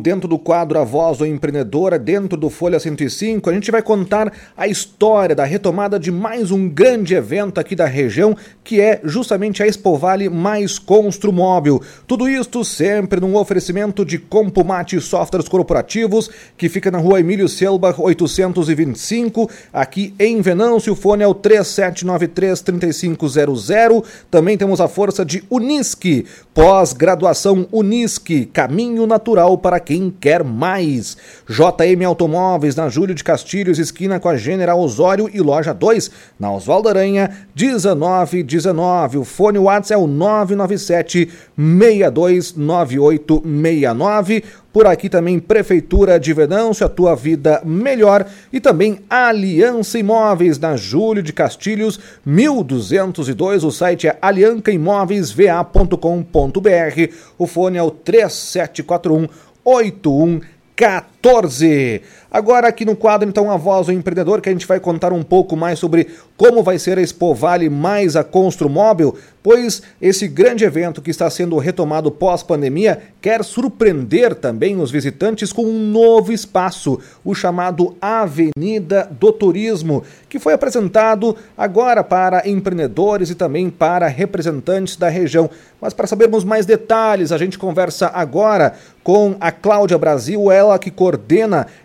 Dentro do quadro A Voz do Empreendedora, dentro do Folha 105, a gente vai contar a história da retomada de mais um grande evento aqui da região, que é justamente a Expo Vale mais Construmóvel. Tudo isto sempre num oferecimento de Compumate Softwares Corporativos, que fica na rua Emílio Selbach 825, aqui em Venâncio. O fone é o 3793-3500. Também temos a força de Unisque, pós-graduação Unisque, caminho natural para quem quer mais. JM Automóveis, na Júlio de Castilhos, esquina com a General Osório e loja 2, na Oswaldo Aranha, 1919. O fone WhatsApp é o 997 629869. Por aqui também Prefeitura de Venâncio, a tua vida melhor. E também Aliança Imóveis, na Júlio de Castilhos, 1202. O site é aliancaimoveisva.com.br. O fone é o 3741 81 14 8114. Agora aqui no quadro, então, a voz do empreendedor, que a gente vai contar um pouco mais sobre como vai ser a Expo Vale mais a Construmóvel, pois esse grande evento que está sendo retomado pós-pandemia quer surpreender também os visitantes com um novo espaço, o chamado Avenida do Turismo, que foi apresentado agora para empreendedores e também para representantes da região. Mas para sabermos mais detalhes, a gente conversa agora com a Cláudia Brasil, ela que coordena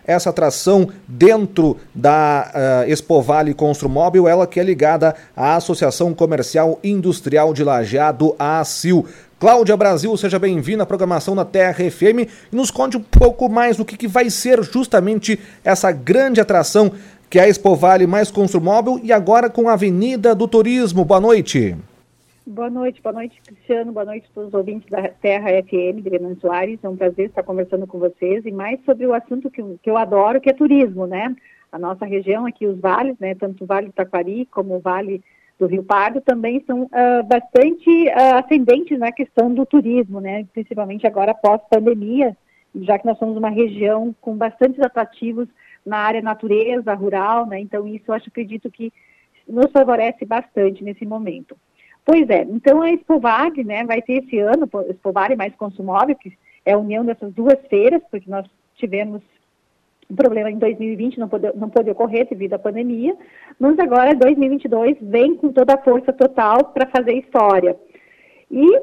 essa atração dentro da uh, Expo Vale Construmóvel, ela que é ligada à Associação Comercial Industrial de Lajeado, a ACIL. Cláudia Brasil, seja bem-vinda à programação da Terra FM e nos conte um pouco mais do que, que vai ser justamente essa grande atração que é a Expo Vale mais Construmóvel e agora com a Avenida do Turismo. Boa noite. Boa noite, boa noite, Cristiano, boa noite a todos os ouvintes da Terra FM, de Renan Soares. É um prazer estar conversando com vocês e mais sobre o assunto que, que eu adoro, que é turismo, né? A nossa região aqui, os vales, né? Tanto o Vale do Taquari como o Vale do Rio Pardo também são uh, bastante uh, ascendentes na questão do turismo, né? Principalmente agora pós-pandemia, já que nós somos uma região com bastantes atrativos na área natureza, rural, né? Então isso eu acho, acredito que nos favorece bastante nesse momento. Pois é, então a Expovag, né, vai ter esse ano, Expovag mais Consumóvel, que é a união dessas duas feiras, porque nós tivemos um problema em 2020, não pôde, não ocorrer devido à pandemia, mas agora 2022 vem com toda a força total para fazer história. E uh,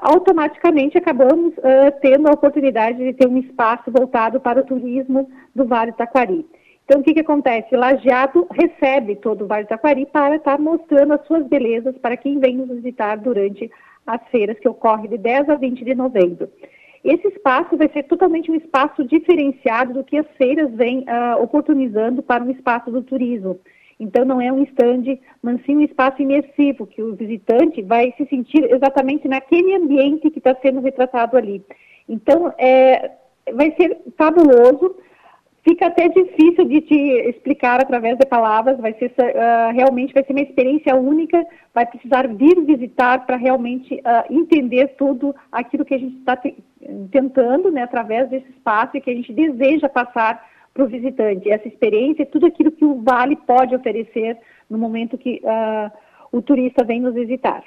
automaticamente acabamos uh, tendo a oportunidade de ter um espaço voltado para o turismo do Vale do Taquari. Então, o que, que acontece? Lajeado recebe todo o Vale do Taquari para estar mostrando as suas belezas para quem vem nos visitar durante as feiras que ocorrem de 10 a 20 de novembro. Esse espaço vai ser totalmente um espaço diferenciado do que as feiras vêm uh, oportunizando para o espaço do turismo. Então, não é um stand, mas sim um espaço imersivo, que o visitante vai se sentir exatamente naquele ambiente que está sendo retratado ali. Então, é, vai ser fabuloso fica até difícil de te explicar através de palavras, vai ser uh, realmente vai ser uma experiência única, vai precisar vir visitar para realmente uh, entender tudo aquilo que a gente está te tentando, né, através desse espaço e que a gente deseja passar para o visitante, essa experiência, tudo aquilo que o Vale pode oferecer no momento que uh, o turista vem nos visitar.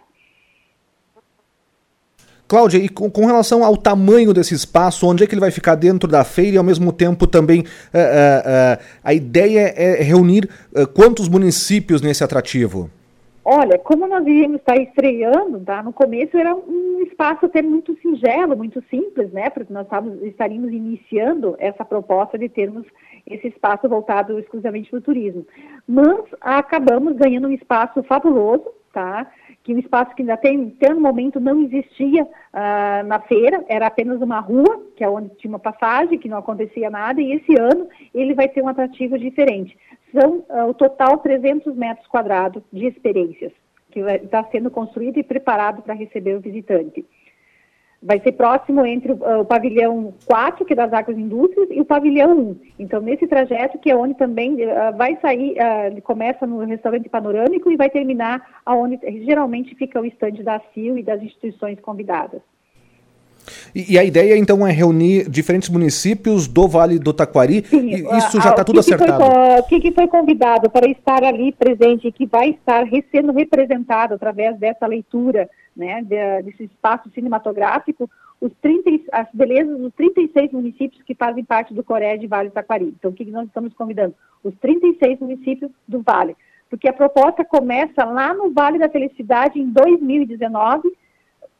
Cláudia, e com, relação ao tamanho desse espaço, onde é que ele vai ficar dentro da feira e ao mesmo tempo também uh, uh, uh, a ideia é reunir quantos municípios nesse atrativo? Olha, como nós iríamos estar estreando, tá? No começo era um espaço até muito singelo, muito simples, né? Porque nós estaríamos iniciando essa proposta de termos esse espaço voltado exclusivamente para o turismo. Mas acabamos ganhando um espaço fabuloso, tá? Que um espaço que tem, até no momento não existia uh, na feira, era apenas uma rua, que é onde tinha uma passagem, que não acontecia nada, e esse ano ele vai ter um atrativo diferente. São uh, o total 300 metros quadrados de experiências, que está sendo construído e preparado para receber o visitante vai ser próximo entre o, o, pavilhão 4, que é das Águas Indústrias, e o pavilhão 1. Então, nesse trajeto, que é onde também uh, vai sair, uh, começa no restaurante panorâmico e vai terminar aonde geralmente fica o estande da CIL e das instituições convidadas. E, e, a ideia então é reunir diferentes municípios do Vale do Taquari. Sim, e isso já está tudo que acertado. O que, que, foi convidado para estar ali presente e que vai estar sendo representado através dessa leitura, né, de, desse espaço cinematográfico, os 30, as belezas dos 36 municípios que fazem parte do Coré de Vale do Taquari. Então, o que nós estamos convidando? Os 36 municípios do Vale. Porque a proposta começa lá no Vale da Felicidade em 2019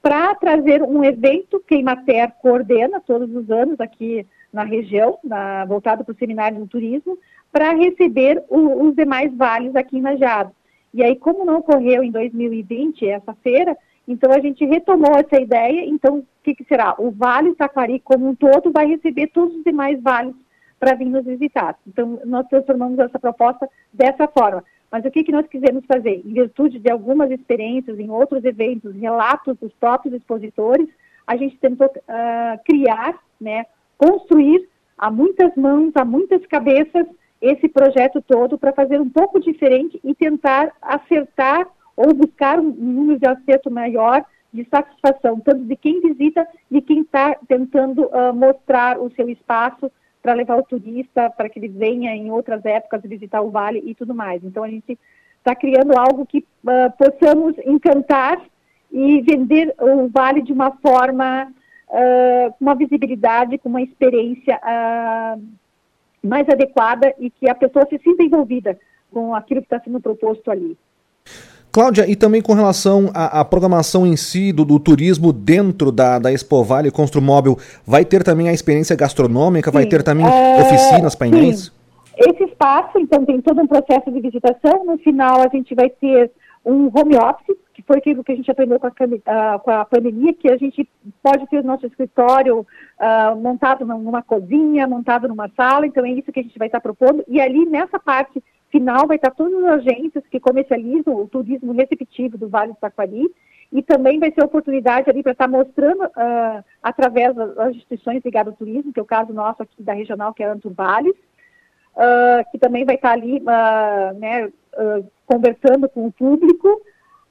para trazer um evento que a Imater coordena todos os anos aqui na região, na, voltado para o Seminário do Turismo, para receber o, os demais vales aqui em Najado. E aí, como não ocorreu em 2020 essa feira, então a gente retomou essa ideia, então o que, que será? O Vale Taquari como um todo vai receber todos os demais vales para vir nos visitar. Então nós transformamos essa proposta dessa forma. Mas o que, que nós quisemos fazer? Em virtude de algumas experiências em outros eventos, relatos dos próprios expositores, a gente tentou uh, criar, né, construir a muitas mãos, a muitas cabeças, esse projeto todo para fazer um pouco diferente e tentar acertar ou buscar um número de acerto maior de satisfação, tanto de quem visita, de quem está tentando uh, mostrar o seu espaço para levar o turista, para que ele venha em outras épocas visitar o vale e tudo mais. Então a gente está criando algo que uh, possamos encantar e vender o vale de uma forma, uh, com uma visibilidade, com uma experiência mais adequada e que a pessoa se sinta envolvida com aquilo que está sendo proposto ali. Cláudia, e também com relação à, à programação em si do, do, turismo dentro da, da Expo Vale Construmóvel, vai ter também a experiência gastronômica, sim. vai ter também é, oficinas, painéis? Sim. Esse espaço, então, tem todo um processo de visitação. No final, a gente vai ter um home office, que foi aquilo que a gente aprendeu com a, com a pandemia, que a gente pode ter o nosso escritório uh, montado numa cozinha, montado numa sala, então é isso que a gente vai estar propondo. E ali, nessa parte final vai estar todas as agências que comercializam o turismo receptivo do Vale do Taquari e também vai ser oportunidade ali para estar mostrando uh, através das instituições ligadas ao turismo, que é o caso nosso aqui da regional, que é a Anturbales, uh, que também vai estar ali uh, né, conversando com o público,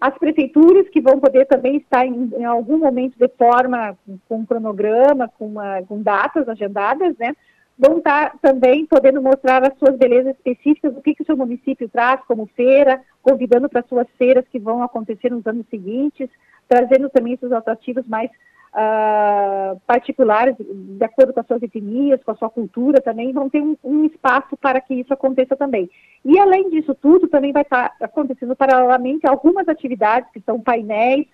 as prefeituras que vão poder também estar em, em algum momento de forma com um cronograma, com, uma, com datas agendadas, né, vão estar também podendo mostrar as suas belezas específicas, o que, que o seu município traz como feira, convidando para suas feiras que vão acontecer nos anos seguintes, trazendo também seus atrativos mais uh, particulares, de acordo com as suas etnias, com a sua cultura também, vão ter um, um, espaço para que isso aconteça também. E além disso tudo, também vai estar acontecendo paralelamente algumas atividades que são painéis,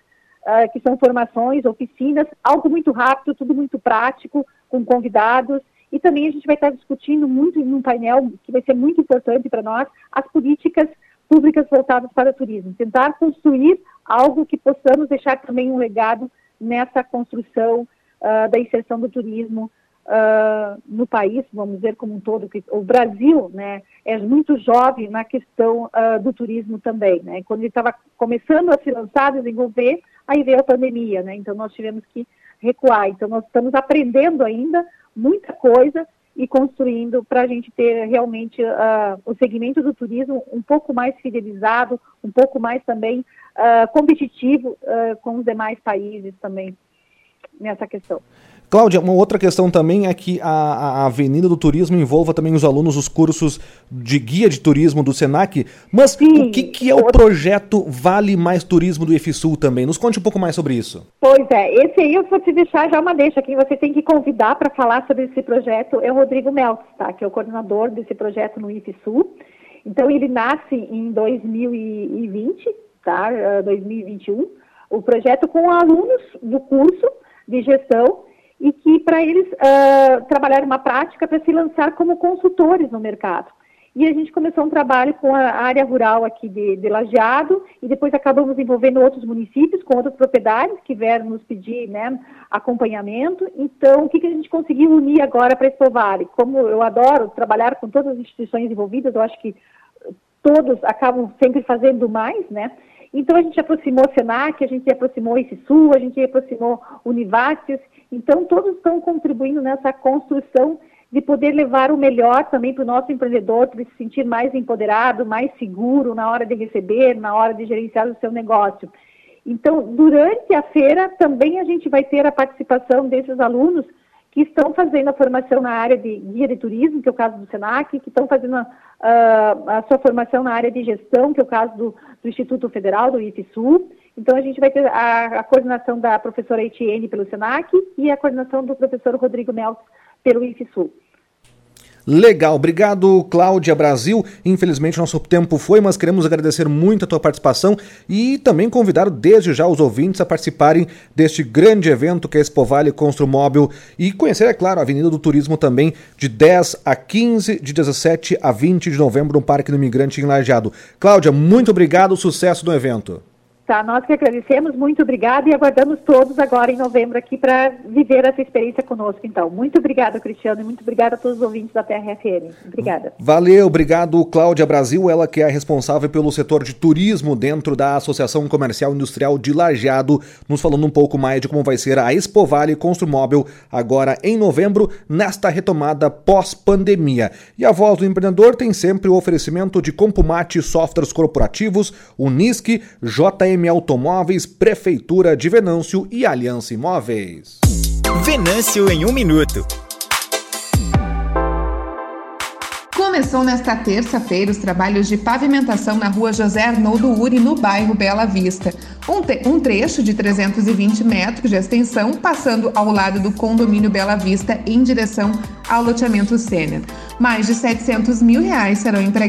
uh, que são formações, oficinas, algo muito rápido, tudo muito prático, com convidados, e também a gente vai estar discutindo muito em um painel que vai ser muito importante para nós, as políticas públicas voltadas para o turismo. Tentar construir algo que possamos deixar também um legado nessa construção uh, da inserção do turismo uh, no país, vamos dizer como um todo. O Brasil né, é muito jovem na questão uh, do turismo também. Né? Quando ele estava começando a se lançar, desenvolver, aí veio a pandemia. Né? Então nós tivemos que recuar. Então nós estamos aprendendo ainda muita coisa e construindo para a gente ter realmente uh, o segmento do turismo um pouco mais fidelizado, um pouco mais também uh, competitivo uh, com os demais países também nessa questão. Cláudia, uma outra questão também é que a, a, Avenida do Turismo envolva também os alunos dos cursos de guia de turismo do SENAC, mas Sim, o que, que é o projeto Vale Mais Turismo do EFSUL também? Nos conte um pouco mais sobre isso. Pois é, esse aí eu vou te deixar já uma deixa, quem você tem que convidar para falar sobre esse projeto é o Rodrigo Meltz, tá? que é o coordenador desse projeto no IFSUL. Então ele nasce em 2020, tá? 2021, o projeto com alunos do curso de gestão e que para eles uh, trabalhar uma prática para se lançar como consultores no mercado. E a gente começou um trabalho com a área rural aqui de, de Lajeado e depois acabamos envolvendo outros municípios com outras propriedades que vieram nos pedir né, acompanhamento. Então, o que, que a gente conseguiu unir agora para Expo Vale? Como eu adoro trabalhar com todas as instituições envolvidas, eu acho que todos acabam sempre fazendo mais, né? Então a gente aproximou o Senac, a gente aproximou esse Sul, a gente aproximou Univates, então todos estão contribuindo nessa construção de poder levar o melhor também para o nosso empreendedor, para se sentir mais empoderado, mais seguro na hora de receber, na hora de gerenciar o seu negócio. Então, durante a feira, também a gente vai ter a participação desses alunos que estão fazendo a formação na área de guia de turismo, que é o caso do SENAC, que estão fazendo a, a, sua formação na área de gestão, que é o caso do, do Instituto Federal, do IFSU. Então, a gente vai ter a, a coordenação da professora Etienne pelo SENAC e a coordenação do professor Rodrigo Meltz pelo IFSU. Legal, obrigado Cláudia Brasil. Infelizmente nosso tempo foi, mas queremos agradecer muito a tua participação e também convidar desde já os ouvintes a participarem deste grande evento que é Expo Vale Construmóvel e conhecer, é claro, a Avenida do Turismo também de 10 a 15, de 17 a 20 de novembro no Parque do Imigrante em Lajeado. Cláudia, muito obrigado, sucesso no evento. Tá, nós que agradecemos, muito obrigada e aguardamos todos agora em novembro aqui para viver essa experiência conosco, então. Muito obrigada, Cristiano, e muito obrigada a todos os ouvintes da TRFM. Obrigada. Valeu, obrigado, Cláudia Brasil, ela que é responsável pelo setor de turismo dentro da Associação Comercial Industrial de Lajeado, nos falando um pouco mais de como vai ser a Expo Vale Construmóvel agora em novembro, nesta retomada pós-pandemia. E a Voz do Empreendedor tem sempre o oferecimento de Compumate Softwares Corporativos, Unisque, JM M Automóveis, Prefeitura de Venâncio e Aliança Imóveis. Venâncio em um minuto. Começou nesta terça-feira os trabalhos de pavimentação na rua José Arnoldo Uri, no bairro Bela Vista. Um, um, trecho de 320 metros de extensão, passando ao lado do condomínio Bela Vista em direção ao loteamento Sênior. Mais de 700 mil reais serão empregados